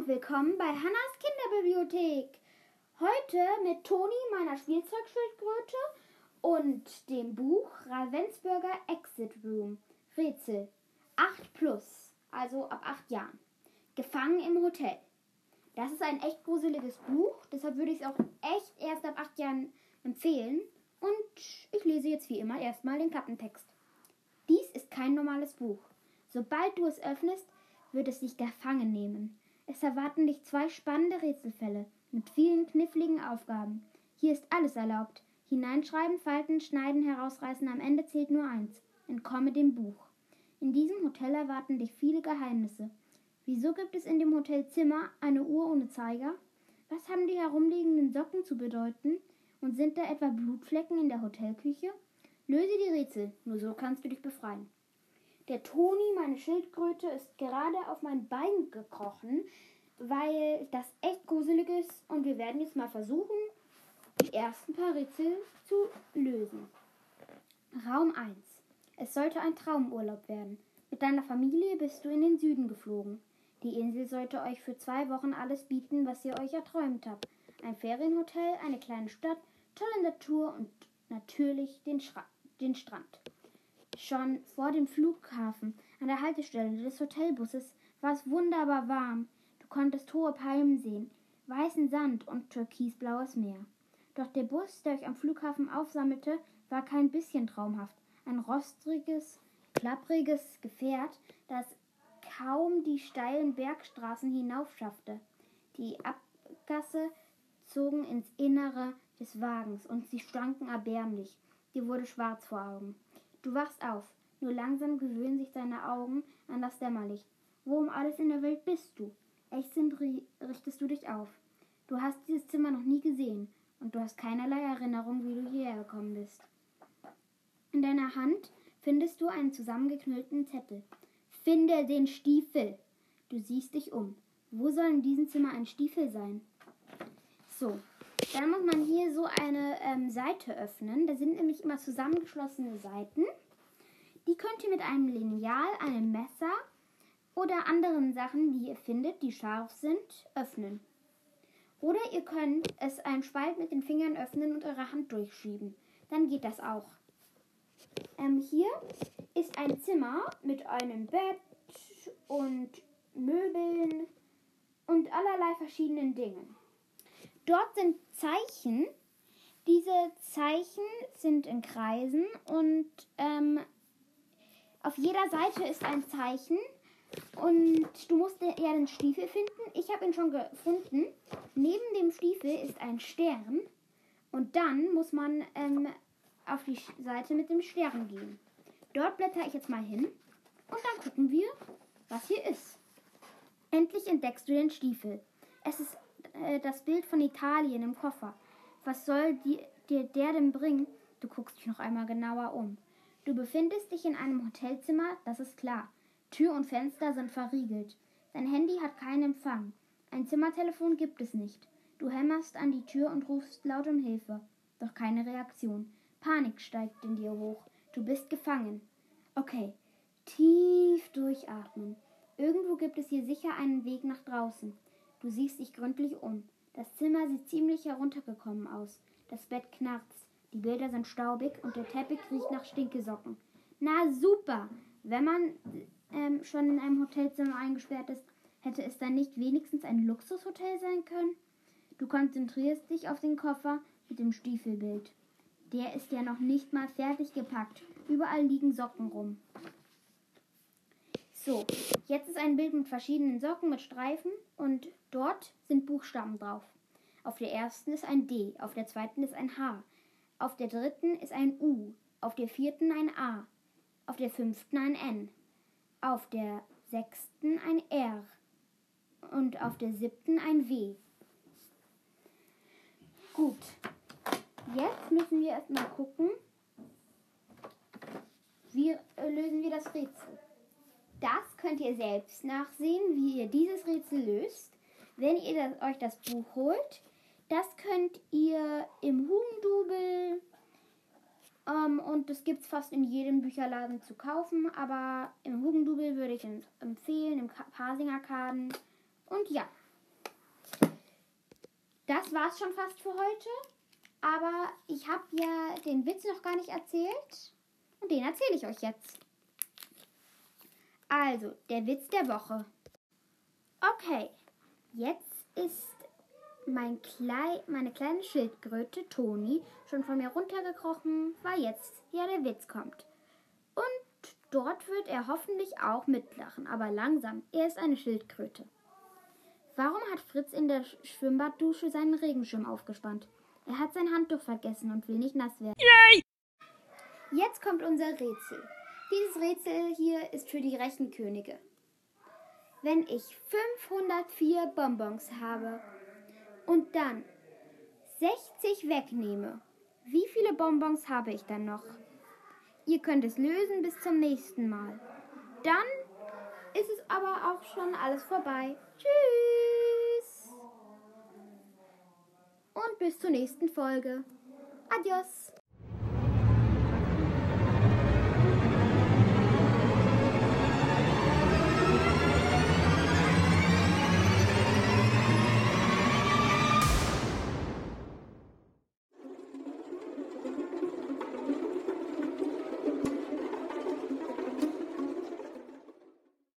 und willkommen bei Hannas Kinderbibliothek. Heute mit Toni, meiner Spielzeugschildkröte, und dem Buch Ravensburger Exit Room. Rätsel 8 plus, also ab 8 Jahren. Gefangen im Hotel. Das ist ein echt gruseliges Buch, deshalb würde ich es auch echt erst ab 8 Jahren empfehlen. Und ich lese jetzt wie immer erstmal den Klappentext. Dies ist kein normales Buch. Sobald du es öffnest, wird es dich gefangen nehmen. Es erwarten dich zwei spannende Rätselfälle mit vielen kniffligen Aufgaben. Hier ist alles erlaubt. Hineinschreiben, falten, schneiden, herausreißen, am Ende zählt nur eins. Entkomme dem Buch. In diesem Hotel erwarten dich viele Geheimnisse. Wieso gibt es in dem Hotelzimmer eine Uhr ohne Zeiger? Was haben die herumliegenden Socken zu bedeuten? Und sind da etwa Blutflecken in der Hotelküche? Löse die Rätsel, nur so kannst du dich befreien. Der Toni, meine Schildkröte, ist gerade auf mein Bein gekrochen, weil das echt gruselig ist und wir werden jetzt mal versuchen, die ersten paar Rätsel zu lösen. Raum 1. Es sollte ein Traumurlaub werden. Mit deiner Familie bist du in den Süden geflogen. Die Insel sollte euch für zwei Wochen alles bieten, was ihr euch erträumt habt. Ein Ferienhotel, eine kleine Stadt, tolle Natur und natürlich den, Schra den Strand. Schon vor dem Flughafen, an der Haltestelle des Hotelbusses, war es wunderbar warm. Du konntest hohe Palmen sehen, weißen Sand und türkisblaues Meer. Doch der Bus, der euch am Flughafen aufsammelte, war kein bisschen traumhaft. Ein rostriges, klappriges Gefährt, das kaum die steilen Bergstraßen hinaufschaffte. Die Abgasse zogen ins Innere des Wagens und sie stanken erbärmlich. Dir wurde schwarz vor Augen. Du wachst auf. Nur langsam gewöhnen sich deine Augen an das Dämmerlicht. Wo um alles in der Welt bist du? Ächzend richtest du dich auf. Du hast dieses Zimmer noch nie gesehen und du hast keinerlei Erinnerung, wie du hierher gekommen bist. In deiner Hand findest du einen zusammengeknüllten Zettel. Finde den Stiefel. Du siehst dich um. Wo soll in diesem Zimmer ein Stiefel sein? So, dann muss man hier so eine ähm, Seite öffnen. Da sind nämlich immer zusammengeschlossene Seiten. Die könnt ihr mit einem Lineal, einem Messer oder anderen Sachen, die ihr findet, die scharf sind, öffnen. Oder ihr könnt es einen Spalt mit den Fingern öffnen und eure Hand durchschieben. Dann geht das auch. Ähm, hier ist ein Zimmer mit einem Bett und Möbeln und allerlei verschiedenen Dingen. Dort sind Zeichen. Diese Zeichen sind in Kreisen und ähm, auf jeder Seite ist ein Zeichen und du musst ja den Stiefel finden. Ich habe ihn schon gefunden. Neben dem Stiefel ist ein Stern und dann muss man ähm, auf die Seite mit dem Stern gehen. Dort blätter ich jetzt mal hin und dann gucken wir, was hier ist. Endlich entdeckst du den Stiefel. Es ist äh, das Bild von Italien im Koffer. Was soll dir der denn bringen? Du guckst dich noch einmal genauer um. Du befindest dich in einem Hotelzimmer, das ist klar. Tür und Fenster sind verriegelt. Dein Handy hat keinen Empfang. Ein Zimmertelefon gibt es nicht. Du hämmerst an die Tür und rufst laut um Hilfe. Doch keine Reaktion. Panik steigt in dir hoch. Du bist gefangen. Okay. Tief durchatmen. Irgendwo gibt es hier sicher einen Weg nach draußen. Du siehst dich gründlich um. Das Zimmer sieht ziemlich heruntergekommen aus. Das Bett knarzt. Die Bilder sind staubig und der Teppich riecht nach Stinkesocken. Na super! Wenn man ähm, schon in einem Hotelzimmer eingesperrt ist, hätte es dann nicht wenigstens ein Luxushotel sein können? Du konzentrierst dich auf den Koffer mit dem Stiefelbild. Der ist ja noch nicht mal fertig gepackt. Überall liegen Socken rum. So, jetzt ist ein Bild mit verschiedenen Socken mit Streifen und dort sind Buchstaben drauf. Auf der ersten ist ein D, auf der zweiten ist ein H, auf der dritten ist ein U, auf der vierten ein A, auf der fünften ein N, auf der sechsten ein R und auf der siebten ein W. Gut, jetzt müssen wir erstmal gucken, wie lösen wir das Rätsel. Das könnt ihr selbst nachsehen, wie ihr dieses Rätsel löst, wenn ihr das, euch das Buch holt. Das könnt ihr im Hugendubel ähm, und das gibt es fast in jedem Bücherladen zu kaufen, aber im Hugendubel würde ich es empfehlen, im Parsing Arkaden. Und ja, das war's schon fast für heute. Aber ich habe ja den Witz noch gar nicht erzählt. Und den erzähle ich euch jetzt. Also, der Witz der Woche. Okay, jetzt ist mein Klei meine kleine Schildkröte Toni schon von mir runtergekrochen, weil jetzt ja der Witz kommt. Und dort wird er hoffentlich auch mitlachen, aber langsam. Er ist eine Schildkröte. Warum hat Fritz in der Schwimmbaddusche seinen Regenschirm aufgespannt? Er hat sein Handtuch vergessen und will nicht nass werden. Yay! Jetzt kommt unser Rätsel. Dieses Rätsel hier ist für die Rechenkönige. Wenn ich 504 Bonbons habe und dann 60 wegnehme, wie viele Bonbons habe ich dann noch? Ihr könnt es lösen bis zum nächsten Mal. Dann ist es aber auch schon alles vorbei. Tschüss! Und bis zur nächsten Folge. Adios!